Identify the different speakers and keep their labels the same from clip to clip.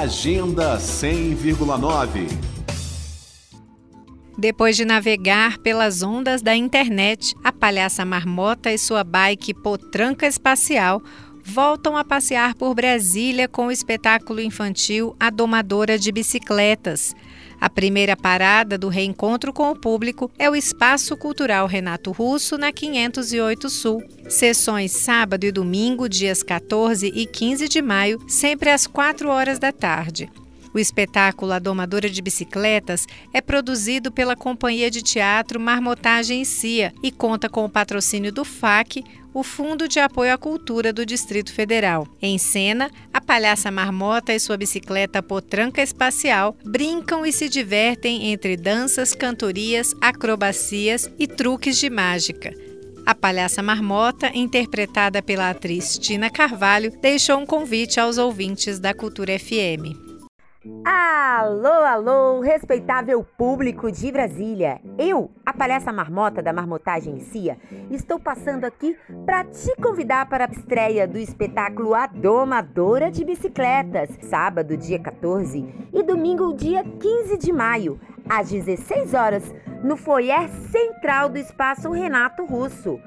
Speaker 1: Agenda 100,9
Speaker 2: depois de navegar pelas ondas da internet, a palhaça Marmota e sua bike Potranca Espacial voltam a passear por Brasília com o espetáculo infantil A Domadora de Bicicletas. A primeira parada do reencontro com o público é o Espaço Cultural Renato Russo, na 508 Sul. Sessões sábado e domingo, dias 14 e 15 de maio, sempre às 4 horas da tarde. O espetáculo A Domadora de Bicicletas é produzido pela Companhia de Teatro Marmotagem Cia e conta com o patrocínio do FAC, o Fundo de Apoio à Cultura do Distrito Federal. Em cena, a palhaça Marmota e sua bicicleta potranca espacial brincam e se divertem entre danças, cantorias, acrobacias e truques de mágica. A palhaça Marmota, interpretada pela atriz Tina Carvalho, deixou um convite aos ouvintes da Cultura FM.
Speaker 3: Alô, alô, respeitável público de Brasília. Eu, a palhaça marmota da Marmotagem Cia, estou passando aqui para te convidar para a estreia do espetáculo A Domadora de Bicicletas, sábado, dia 14 e domingo, dia 15 de maio, às 16 horas, no foyer central do Espaço Renato Russo.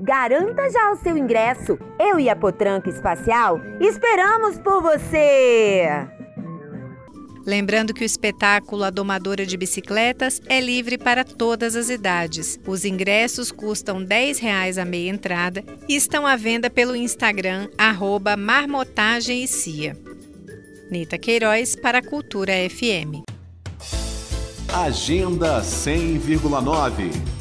Speaker 3: Garanta já o seu ingresso. Eu e a Potranca Espacial esperamos por você!
Speaker 2: Lembrando que o espetáculo A Domadora de Bicicletas é livre para todas as idades. Os ingressos custam R$ 10 a meia entrada e estão à venda pelo Instagram arroba Marmotagem e Cia. Nita Queiroz para a Cultura FM.
Speaker 1: Agenda 100,9